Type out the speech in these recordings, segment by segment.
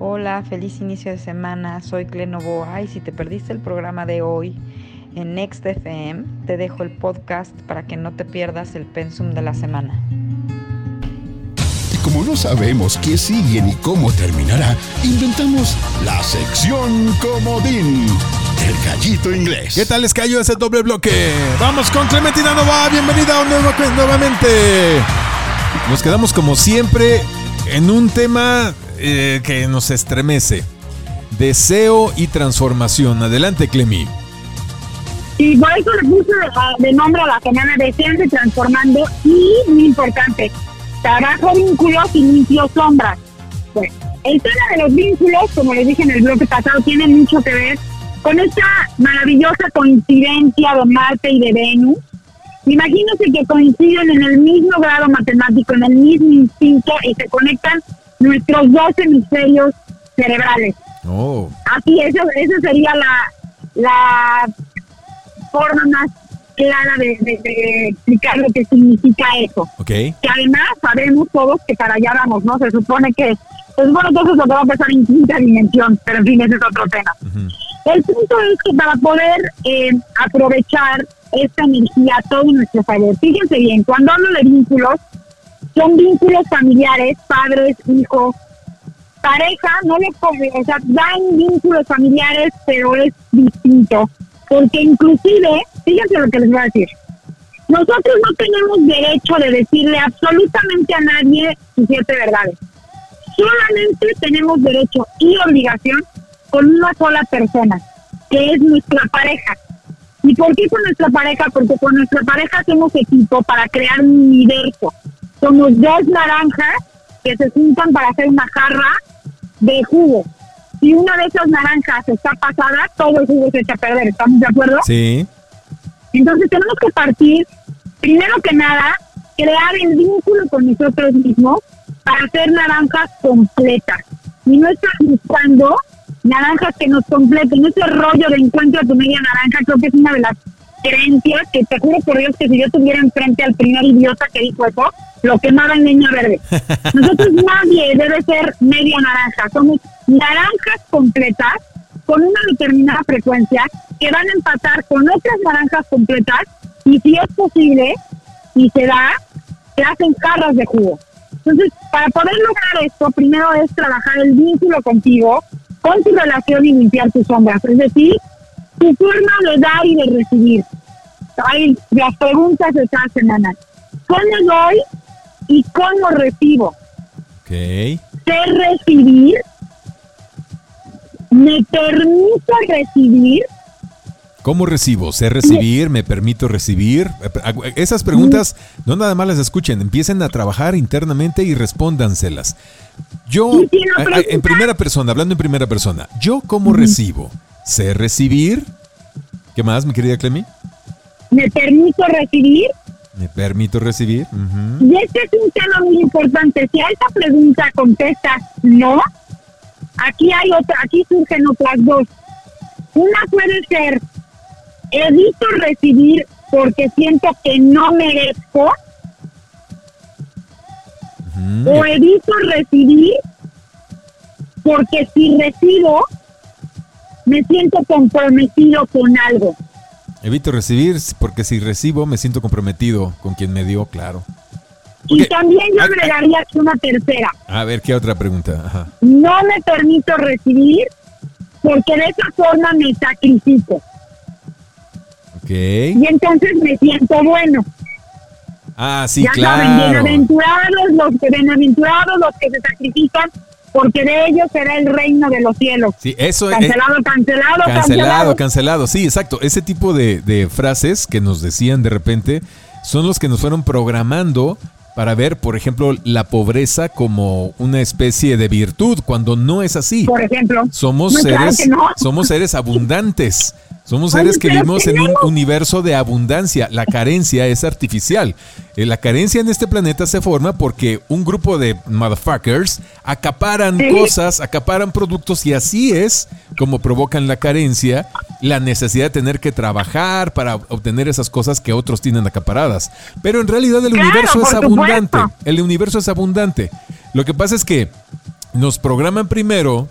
Hola, feliz inicio de semana. Soy Clenovoa y si te perdiste el programa de hoy en Next FM, te dejo el podcast para que no te pierdas el pensum de la semana. Y como no sabemos qué sigue ni cómo terminará, inventamos la sección comodín. El gallito inglés. ¿Qué tal les cayó ese doble bloque? Vamos con Clementina Nova, bienvenida nuevo, nuevamente. Nos quedamos como siempre en un tema eh, que nos estremece. Deseo y transformación. Adelante, Clemi. Y por eso le puse de nombre a la semana Deseando y Transformando y, muy importante, trabajo vínculos y limpio sombras. Pues, el tema de los vínculos, como les dije en el bloque pasado, tiene mucho que ver con esta maravillosa coincidencia de Marte y de Venus. Imagínense que coinciden en el mismo grado matemático, en el mismo instinto y se conectan nuestros dos hemisferios cerebrales. Oh. Así, eso, eso sería la, la forma más clara de, explicar lo que significa eso. Okay. Que además sabemos todos que para allá vamos, ¿no? Se supone que, pues bueno, entonces lo que va a pasar en quinta dimensión, pero en fin, ese es otro tema. El punto es que para poder eh, aprovechar esta energía a todo nuestro favor, fíjense bien, cuando hablo de vínculos, son vínculos familiares, padres, hijos, pareja, no les o sea, dan vínculos familiares, pero es distinto. Porque inclusive, fíjense lo que les voy a decir, nosotros no tenemos derecho de decirle absolutamente a nadie sus siete verdades. Solamente tenemos derecho y obligación con una sola persona, que es nuestra pareja. ¿Y por qué con nuestra pareja? Porque con nuestra pareja hacemos equipo para crear un universo. Somos dos naranjas que se juntan para hacer una jarra de jugo. Si una de esas naranjas está pasada, todo el jugo se echa a perder. ¿Estamos de acuerdo? Sí. Entonces tenemos que partir, primero que nada, crear el vínculo con nosotros mismos para hacer naranjas completas. Y no estar buscando naranjas que nos completen. Ese rollo de encuentro a tu media naranja creo que es una de las creencias que te juro por Dios que si yo tuviera enfrente al primer idiota que dijo eso, lo quemaba en leña verde. Nosotros nadie debe ser media naranja, somos naranjas completas con una determinada frecuencia que van a empatar con otras naranjas completas y si es posible y se da, se hacen jarras de jugo. Entonces, para poder lograr esto, primero es trabajar el vínculo contigo, con tu relación y limpiar tus sombras, es decir, tu forma de dar y de recibir. Hay las preguntas de esta semana. ¿Cómo doy y cómo recibo? Ok. Sé recibir. Me permito recibir. ¿Cómo recibo? ¿Sé recibir? ¿Me permito recibir? Esas preguntas no nada más las escuchen, empiecen a trabajar internamente y respóndanselas. Yo, en primera persona, hablando en primera persona, ¿yo cómo recibo? ¿Sé recibir? ¿Qué más, mi querida Clemi? ¿Me permito recibir? ¿Me permito recibir? Y este es un tema muy importante. Si a esta pregunta contestas no, aquí hay otra, aquí surgen otras dos. Una puede ser, evito recibir porque siento que no merezco. O evito recibir porque si recibo, me siento comprometido con algo. Evito recibir porque si recibo me siento comprometido con quien me dio, claro. Y también yo agregaría aquí una tercera. A ver, ¿qué otra pregunta? No me permito recibir porque de esa forma me sacrifico. Ok. Y entonces me siento bueno. Ah, sí, ya claro. Saben, bienaventurados los que bienaventurados los que se sacrifican porque de ellos será el reino de los cielos. Sí, eso cancelado, es. Cancelado, cancelado, cancelado. Sí, exacto. Ese tipo de, de frases que nos decían de repente son los que nos fueron programando para ver, por ejemplo, la pobreza como una especie de virtud, cuando no es así. Por ejemplo, somos seres, somos seres abundantes. Somos seres que vivimos en un universo de abundancia. La carencia es artificial. Eh, la carencia en este planeta se forma porque un grupo de motherfuckers acaparan cosas, acaparan productos y así es como provocan la carencia, la necesidad de tener que trabajar para obtener esas cosas que otros tienen acaparadas. Pero en realidad el universo es abundante. El universo es abundante. Lo que pasa es que nos programan primero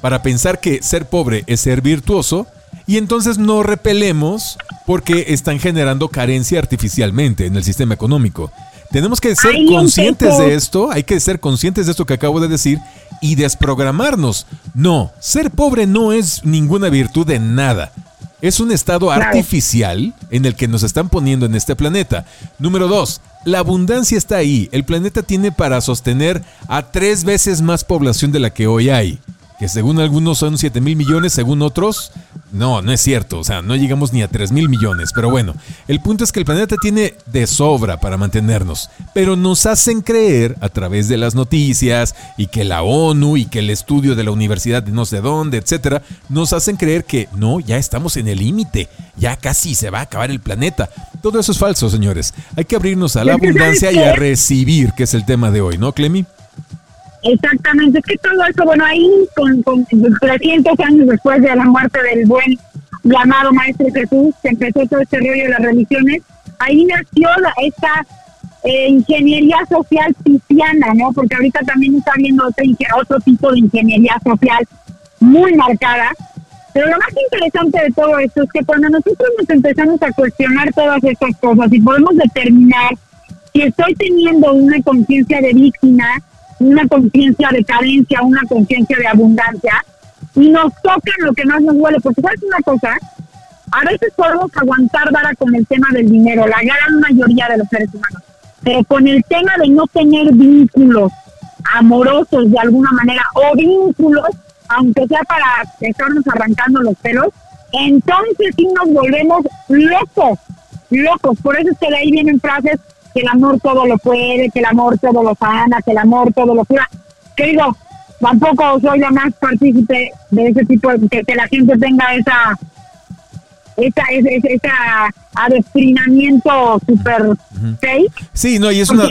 para pensar que ser pobre es ser virtuoso y entonces no repelemos porque están generando carencia artificialmente en el sistema económico. Tenemos que ser conscientes de esto, hay que ser conscientes de esto que acabo de decir y desprogramarnos. No, ser pobre no es ninguna virtud de nada. Es un estado artificial en el que nos están poniendo en este planeta. Número dos, la abundancia está ahí. El planeta tiene para sostener a tres veces más población de la que hoy hay que según algunos son 7 mil millones, según otros, no, no es cierto, o sea, no llegamos ni a 3 mil millones, pero bueno, el punto es que el planeta tiene de sobra para mantenernos, pero nos hacen creer a través de las noticias y que la ONU y que el estudio de la universidad de no sé dónde, etcétera, nos hacen creer que no, ya estamos en el límite, ya casi se va a acabar el planeta. Todo eso es falso, señores. Hay que abrirnos a la abundancia y a recibir, que es el tema de hoy, ¿no, Clemi? Exactamente, es que todo eso, bueno, ahí con, con 300 años después de la muerte del buen llamado Maestro Jesús, se empezó todo este rollo de las religiones, ahí nació esta eh, ingeniería social cristiana, ¿no? Porque ahorita también está habiendo otro, otro tipo de ingeniería social muy marcada. Pero lo más interesante de todo esto es que cuando nosotros nos empezamos a cuestionar todas estas cosas y podemos determinar si estoy teniendo una conciencia de víctima, una conciencia de carencia, una conciencia de abundancia, y nos tocan lo que más nos duele. Porque, ¿sabes una cosa? A veces podemos aguantar vara con el tema del dinero, la gran mayoría de los seres humanos, pero con el tema de no tener vínculos amorosos de alguna manera, o vínculos, aunque sea para estarnos arrancando los pelos, entonces sí nos volvemos locos, locos. Por eso es que de ahí vienen frases que el amor todo lo puede, que el amor todo lo sana, que el amor todo lo cura. Que digo, tampoco soy la más partícipe de ese tipo, de que, la gente tenga esa esa, esa, esa adoctrinamiento super fake. Sí, no, y es, una,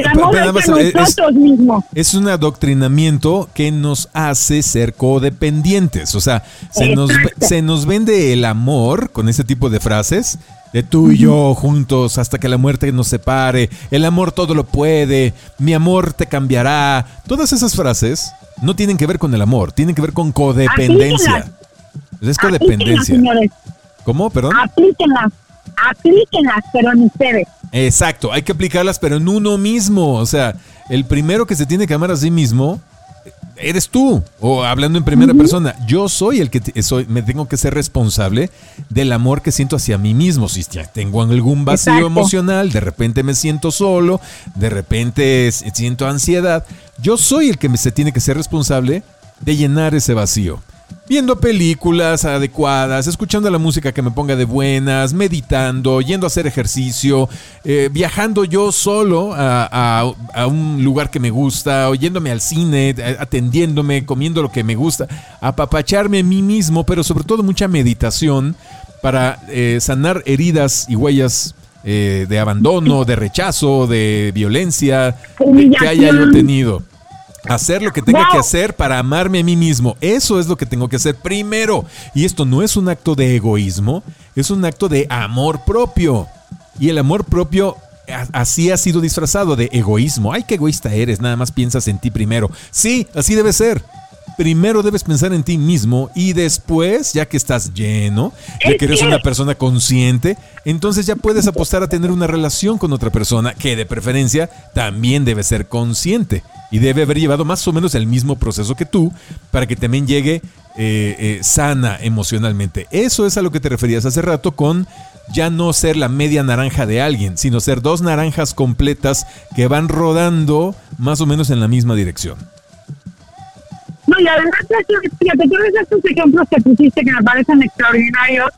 es, un adoctrinamiento que nos hace ser codependientes. O sea, se nos, se nos vende el amor con ese tipo de frases de tú y yo juntos hasta que la muerte nos separe, el amor todo lo puede, mi amor te cambiará. Todas esas frases no tienen que ver con el amor, tienen que ver con codependencia. Es codependencia. ¿Cómo? Perdón. Aplíquenlas, aplíquenlas, pero en ustedes. Exacto, hay que aplicarlas, pero en uno mismo. O sea, el primero que se tiene que amar a sí mismo eres tú, o hablando en primera persona, yo soy el que soy, me tengo que ser responsable del amor que siento hacia mí mismo. Si tengo algún vacío emocional, de repente me siento solo, de repente siento ansiedad, yo soy el que me, se tiene que ser responsable de llenar ese vacío viendo películas adecuadas, escuchando la música que me ponga de buenas, meditando, yendo a hacer ejercicio, eh, viajando yo solo a, un lugar que me gusta, oyéndome al cine, atendiéndome, comiendo lo que me gusta, apapacharme a mí mismo, pero sobre todo mucha meditación para eh, sanar heridas y huellas eh, de abandono, de rechazo, de violencia que haya yo tenido. Hacer lo que tenga que hacer para amarme a mí mismo. Eso es lo que tengo que hacer primero. Y esto no es un acto de egoísmo, es un acto de amor propio. Y el amor propio así ha sido disfrazado de egoísmo. Ay, qué egoísta eres, nada más piensas en ti primero. Sí, así debe ser primero debes pensar en ti mismo y después, ya que estás lleno, ya que eres una persona consciente, entonces ya puedes apostar a tener una relación con otra persona que de preferencia también debe ser consciente y debe haber llevado más o menos el mismo proceso que tú para que también llegue eh, eh, sana emocionalmente. Eso es a lo que te referías hace rato con ya no ser la media naranja de alguien, sino ser dos naranjas completas que van rodando más o menos en la misma dirección. No, y además, fíjate, todos estos ejemplos que pusiste que me parecen extraordinarios,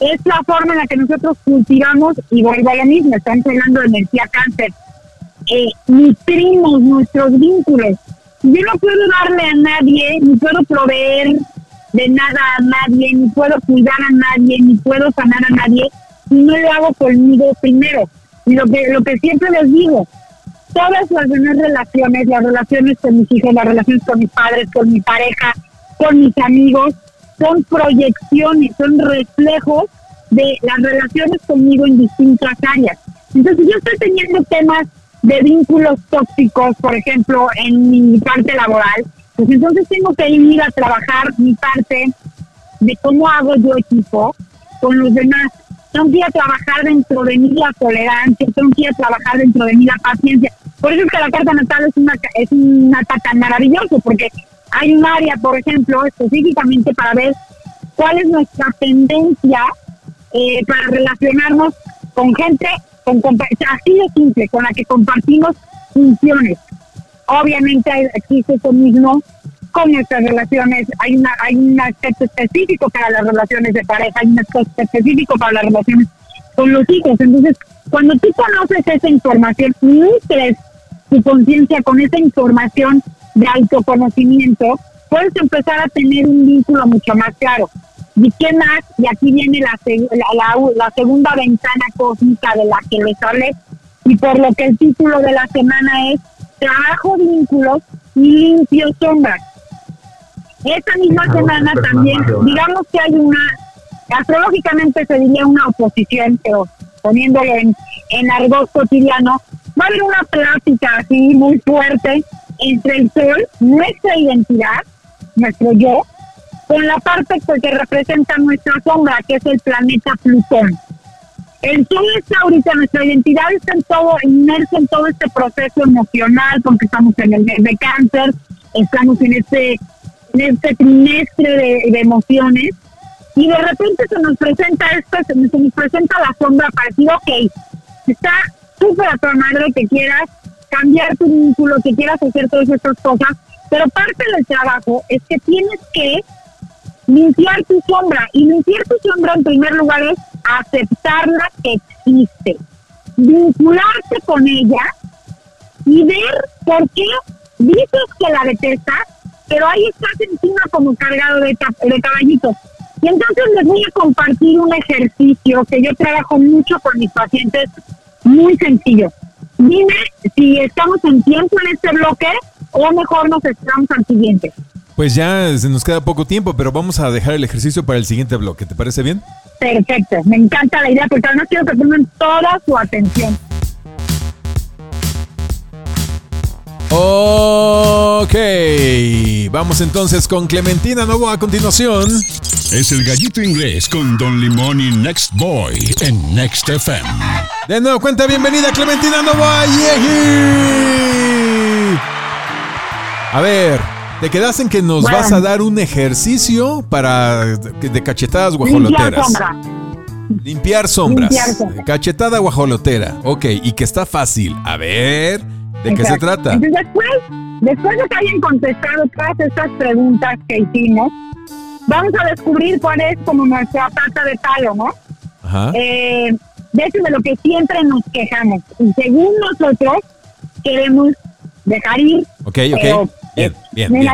es la forma en la que nosotros cultivamos, y vuelvo a lo mismo, estamos hablando de energía cáncer, eh, nutrimos nuestros vínculos. Yo no puedo darle a nadie, ni puedo proveer de nada a nadie, ni puedo cuidar a nadie, ni puedo sanar a nadie, si no lo hago conmigo primero. Lo que, lo que siempre les digo, todas las demás relaciones, las relaciones con mis hijos, las relaciones con mis padres, con mi pareja, con mis amigos, son proyecciones, son reflejos de las relaciones conmigo en distintas áreas. Entonces, yo estoy teniendo temas de vínculos tóxicos, por ejemplo, en mi parte laboral, pues entonces tengo que ir a trabajar mi parte de cómo hago yo equipo con los demás. Tengo que ir a trabajar dentro de mí la tolerancia, tengo que ir a trabajar dentro de mí la paciencia. Por eso es que la carta natal es una, es una carta maravillosa, porque hay un área, por ejemplo, específicamente para ver cuál es nuestra tendencia eh, para relacionarnos con gente, con, así de simple, con la que compartimos funciones. Obviamente existe eso mismo con nuestras relaciones, hay una hay un aspecto específico para las relaciones de pareja, hay un aspecto específico para las relaciones con los hijos. Entonces, cuando tú conoces esa información nutres tu conciencia con esa información de autoconocimiento, puedes empezar a tener un vínculo mucho más claro. ¿Y qué más? Y aquí viene la, la, la, segunda ventana cósmica de la que les hablé, y por lo que el título de la semana es Trabajo vínculos y limpio sombras. Esta misma semana también, digamos que hay una, astrológicamente se diría una oposición, pero poniéndolo en, en argot cotidiano, va a haber una plática así muy fuerte entre el sol, nuestra identidad, nuestro yo, con la parte que representa nuestra sombra, que es el planeta Plutón. El sol está ahorita, nuestra identidad está en todo, inmersa en todo este proceso emocional, porque estamos en el mes de cáncer, estamos en este, en este trimestre de, emociones, y de repente se nos presenta esto, se nos, presenta la sombra para decir, ok, está súper a tu madre que quieras cambiar tu vínculo, que quieras hacer todas estas cosas, pero parte del trabajo es que tienes que limpiar tu sombra. Y limpiar tu sombra en primer lugar es aceptarla que existe, vincularse con ella y ver por qué dices que la detestas, pero ahí estás encima como cargado de, de caballitos. Y entonces les voy a compartir un ejercicio que yo trabajo mucho con mis pacientes, muy sencillo. Dime si estamos en tiempo en este bloque o mejor nos esperamos al siguiente. Pues ya se nos queda poco tiempo, pero vamos a dejar el ejercicio para el siguiente bloque. ¿Te parece bien? Perfecto, me encanta la idea porque además quiero que pongan toda su atención. Ok, vamos entonces con Clementina Novo a continuación. Es el gallito inglés con Don Limón y Next Boy en Next FM. De nuevo cuenta, bienvenida Clementina Novo a A ver, te quedas en que nos vas a dar un ejercicio para de cachetadas guajoloteras. Limpiar sombras. Limpiar sombras. Cachetada guajolotera. Ok, y que está fácil. A ver, ¿de qué se trata? Entonces, después, después de que hayan contestado todas estas preguntas que hicimos, vamos a descubrir cuál es como nuestra pata de palo, ¿no? Ajá. Eh, de eso de lo que siempre nos quejamos. Y según nosotros, queremos dejar ir. Ok, ok. Bien, bien. bien.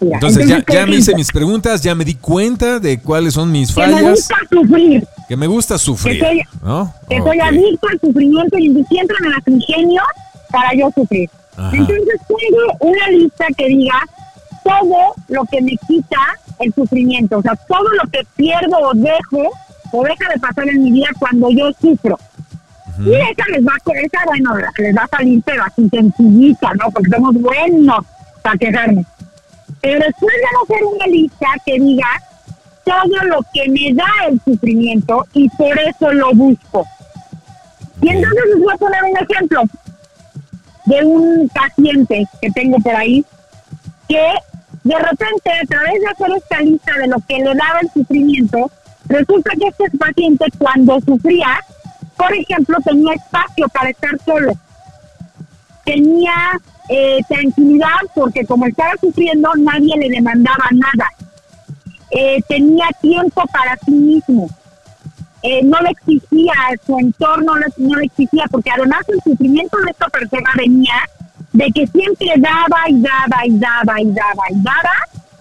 Entonces, ya, ya me hice mis preguntas, ya me di cuenta de cuáles son mis fallas. Que me gusta sufrir. Que me gusta sufrir. Que soy, ¿no? que soy adicto al sufrimiento y siempre me las ingenio para yo sufrir. Entonces, tengo una lista que diga todo lo que me quita el sufrimiento. O sea, todo lo que pierdo o dejo o deja de pasar en mi vida cuando yo sufro. Y esa les va, esa, bueno, les va a salir, pero así sencillita, ¿no? Porque somos buenos para quejarme. Pero después de hacer una lista que diga todo lo que me da el sufrimiento y por eso lo busco. Y entonces les voy a poner un ejemplo de un paciente que tengo por ahí que de repente a través de hacer esta lista de lo que le daba el sufrimiento, resulta que este paciente cuando sufría, por ejemplo, tenía espacio para estar solo. Tenía eh, tranquilidad porque como estaba sufriendo nadie le demandaba nada. Eh, tenía tiempo para sí mismo. Eh, no le existía, su entorno no le, existía, porque además el sufrimiento de esta persona venía de que siempre daba y daba y daba y daba y daba.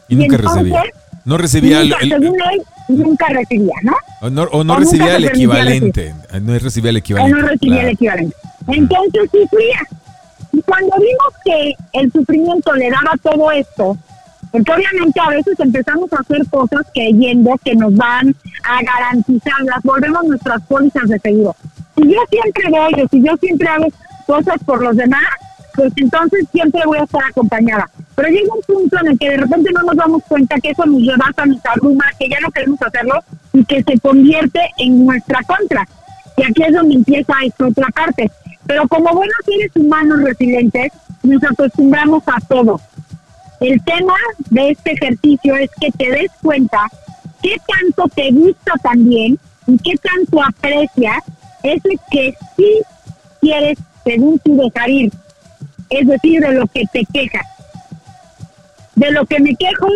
Y, nunca recibía. No recibía el, según él, nunca recibía, ¿no? O no, o no recibía el equivalente. No recibía el equivalente. O no recibía el equivalente. Entonces sufría. Y cuando vimos que el sufrimiento le daba todo esto, porque obviamente a veces empezamos a hacer cosas creyendo que nos van a garantizar, las volvemos nuestras pólizas de seguro. Si yo siempre doy o si yo siempre hago cosas por los demás, pues entonces siempre voy a estar acompañada. Pero llega un punto en el que de repente no nos damos cuenta que eso nos rebasa, nos abruma, que ya no queremos hacerlo y que se convierte en nuestra contra. Y aquí es donde empieza esta otra parte. Pero como buenos seres humanos resilientes, nos acostumbramos a todo. El tema de este ejercicio es que te des cuenta qué tanto te gusta también y qué tanto aprecias eso que sí quieres, según tu dejar ir. Es decir, de lo que te quejas. De lo que me quejo,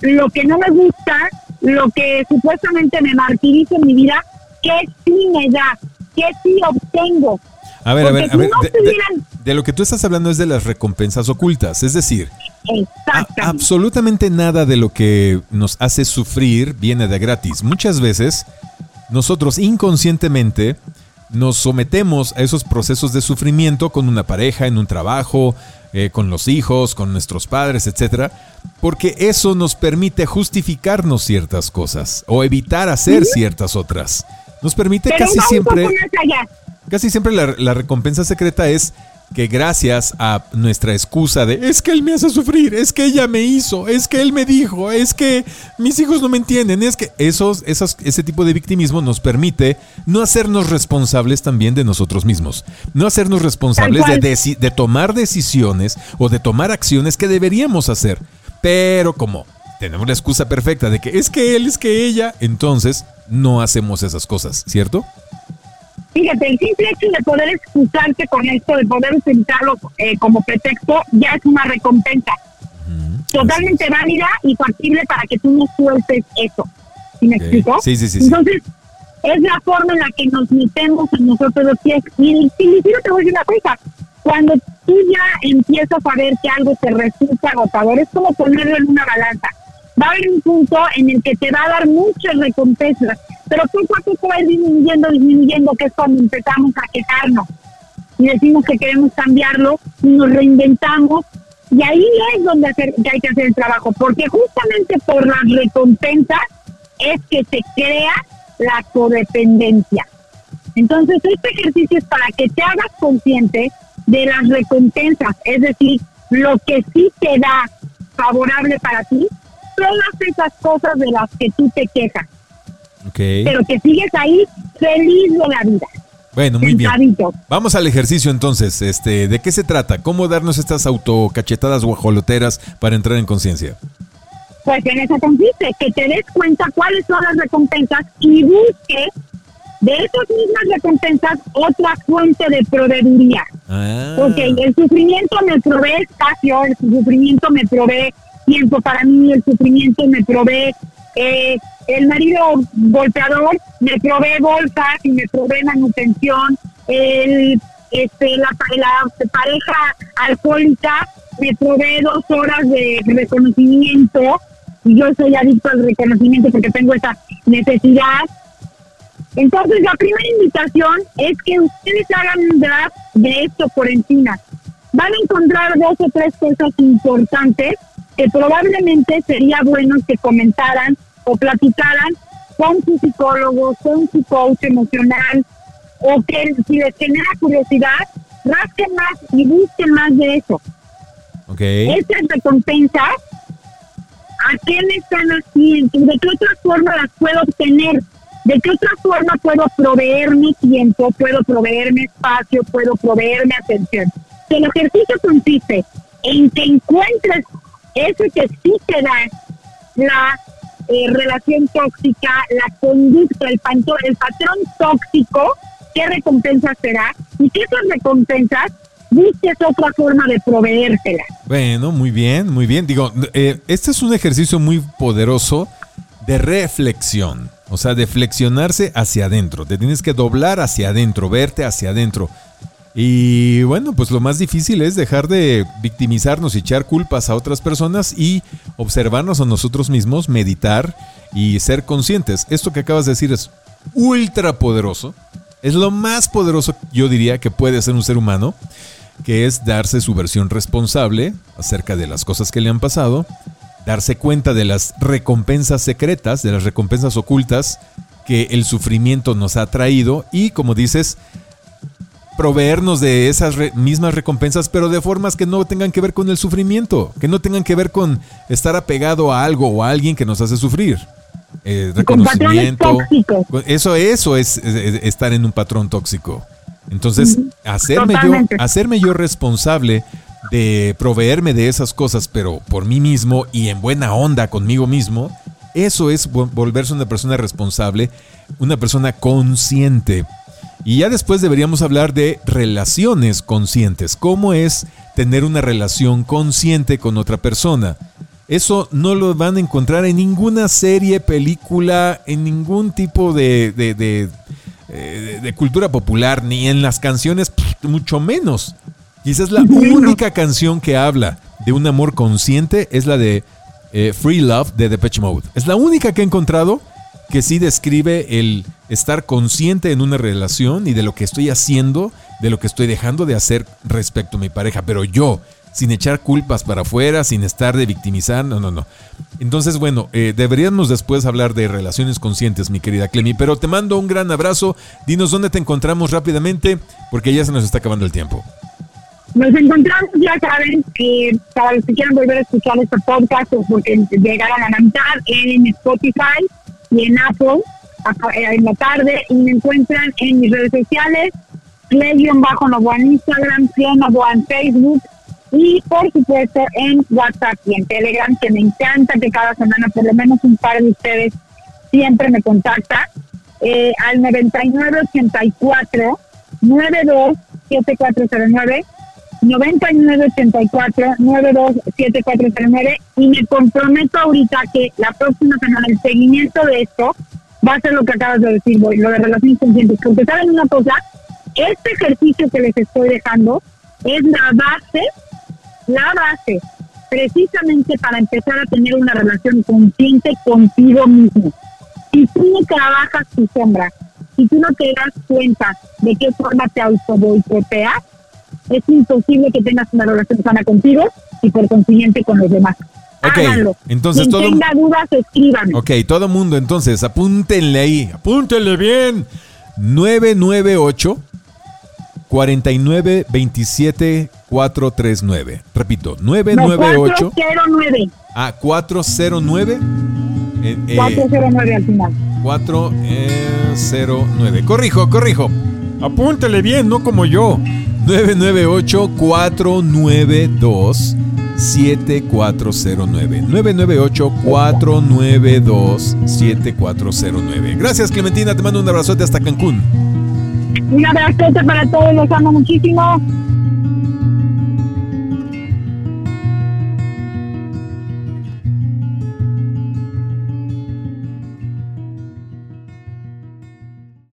lo que no me gusta, lo que supuestamente me martiriza en mi vida, que sí me da, que sí obtengo. A ver, a ver, a ver. de, lo que tú estás hablando es de las recompensas ocultas. Es decir, absolutamente nada de lo que nos hace sufrir viene de gratis. Muchas veces nosotros inconscientemente nos sometemos a esos procesos de sufrimiento con una pareja, en un trabajo, eh, con los hijos, con nuestros padres, etcétera, porque eso nos permite justificarnos ciertas cosas o evitar hacer ciertas otras. Nos permite casi siempre. Casi siempre la recompensa secreta es que gracias a nuestra excusa de es que él me hace sufrir, es que ella me hizo, es que él me dijo, es que mis hijos no me entienden, es que esos, esos, ese tipo de victimismo nos permite no hacernos responsables también de nosotros mismos, no hacernos responsables de, de tomar decisiones o de tomar acciones que deberíamos hacer. Pero como tenemos la excusa perfecta de que es que él, es que ella, entonces no hacemos esas cosas, ¿cierto? Fíjate, el simple hecho de poder excusarte con esto, de poder utilizarlo eh, como pretexto, ya es una recompensa. Totalmente válida y factible para que tú no sueltes eso. ¿Sí me explico? Sí, sí, sí. Entonces, es la forma en la que nos metemos en nosotros los pies. Y, y, te voy a decir una cosa. Cuando tú ya empiezas a ver que algo te resulta agotador, es como ponerlo en una balanza. Va a haber un punto en el que te va a dar muchas recompensas pero poco a poco va disminuyendo, disminuyendo, que es cuando empezamos a quejarnos y decimos que queremos cambiarlo y nos reinventamos. Y ahí es donde hacer, hay que hacer el trabajo, porque justamente por las recompensas es que se crea la codependencia. Entonces, este ejercicio es para que te hagas consciente de las recompensas, es decir, lo que sí te da favorable para ti, todas esas cosas de las que tú te quejas. Pero que sigues ahí feliz de la vida. Bueno, muy bien. Vamos al ejercicio entonces. Este, ¿De qué se trata? ¿Cómo darnos estas autocachetadas guajoloteras para entrar en conciencia? Pues en eso consiste, que te des cuenta cuáles son las recompensas y busques de esas mismas recompensas otra fuente de proveeduría. Ah. Porque el sufrimiento me provee espacio, el sufrimiento me provee tiempo para mí, el sufrimiento me provee eh, el marido golpeador me provee bolsas y me provee manutención, el, este, la, pareja alcohólica me provee dos horas de reconocimiento y yo soy adicto al reconocimiento porque tengo esa necesidad. Entonces la primera invitación es que ustedes hagan un draft de esto por encima. Van a encontrar dos o tres cosas importantes que probablemente sería bueno que comentaran o platicaran con su psicólogo, con su coach emocional, o que si les genera curiosidad, rasquen más y busquen más de eso. Okay. Estas recompensas, ¿a qué me están haciendo? ¿De qué otra forma las puedo obtener? ¿De qué otra forma puedo proveerme tiempo, puedo proveerme espacio, puedo proveerme atención? el ejercicio consiste en que encuentres eso que sí te da la eh, relación tóxica, la conducta, el, el patrón tóxico, qué recompensa será y qué esas recompensas busques otra forma de proveértela. Bueno, muy bien, muy bien. Digo, eh, este es un ejercicio muy poderoso de reflexión, o sea, de flexionarse hacia adentro. Te tienes que doblar hacia adentro, verte hacia adentro. Y bueno, pues lo más difícil es dejar de victimizarnos y echar culpas a otras personas y observarnos a nosotros mismos, meditar y ser conscientes. Esto que acabas de decir es ultra poderoso. Es lo más poderoso, yo diría, que puede ser un ser humano, que es darse su versión responsable acerca de las cosas que le han pasado, darse cuenta de las recompensas secretas, de las recompensas ocultas que el sufrimiento nos ha traído y, como dices, proveernos de esas mismas recompensas, pero de formas que no tengan que ver con el sufrimiento, que no tengan que ver con estar apegado a algo o a alguien que nos hace sufrir. Eh, reconocimiento. Eso, eso es, estar en un patrón tóxico. Entonces, hacerme yo, hacerme yo responsable de proveerme de esas cosas, pero por mí mismo y en buena onda conmigo mismo, eso es volverse una persona responsable, una persona consciente. Y ya después deberíamos hablar de relaciones conscientes. ¿Cómo es tener una relación consciente con otra persona? Eso no lo van a encontrar en ninguna serie, película, en ningún tipo de, de, eh, cultura popular, ni en las canciones, mucho menos. Quizás la única canción que habla de un amor consciente es la de eh, Free Love de Depeche Mode. Es la única que he encontrado que sí describe el estar consciente en una relación y de lo que estoy haciendo, de lo que estoy dejando de hacer respecto a mi pareja. Pero yo, sin echar culpas para afuera, sin estar de victimizar, no, no, no. Entonces, bueno, eh, deberíamos después hablar de relaciones conscientes, mi querida Clemi, pero te mando un gran abrazo. Dinos dónde te encontramos rápidamente, porque ya se nos está acabando el tiempo. Nos encontramos, ya saben, que para los que quieran volver a escuchar este podcast o porque llegaron a la mitad en Spotify y en Apple eh, en la tarde y me encuentran en mis redes sociales, bajo novo en Instagram, novo en Facebook y por supuesto en WhatsApp y en Telegram, que me encanta que cada semana por lo menos un par de ustedes siempre me contactan eh, al 9984 927409 9984-927409 y me comprometo ahorita que la próxima semana el seguimiento de esto va a ser lo que acabas de decir, voy, lo de relaciones conscientes. Porque saben una cosa, este ejercicio que les estoy dejando es la base, la base, precisamente para empezar a tener una relación consciente contigo mismo. Si tú no trabajas tu sombra, si tú no te das cuenta de qué forma te auto boicoteas, es imposible que tengas una relación sana contigo y por consiguiente con los demás. Ok, entonces Quien todo. tenga dudas, escríbanme. Ok, todo mundo, entonces, apúntenle ahí, apúntenle bien. 998 49 27 439. Repito, 998. 409. Ah, 409. Eh, 409 al final. 409. Corrijo, corrijo. Apúntele bien, no como yo. 998 492 7409. 998-492-7409. Gracias, Clementina. Te mando un abrazote hasta Cancún. Un abrazote para todos. Los amo muchísimo.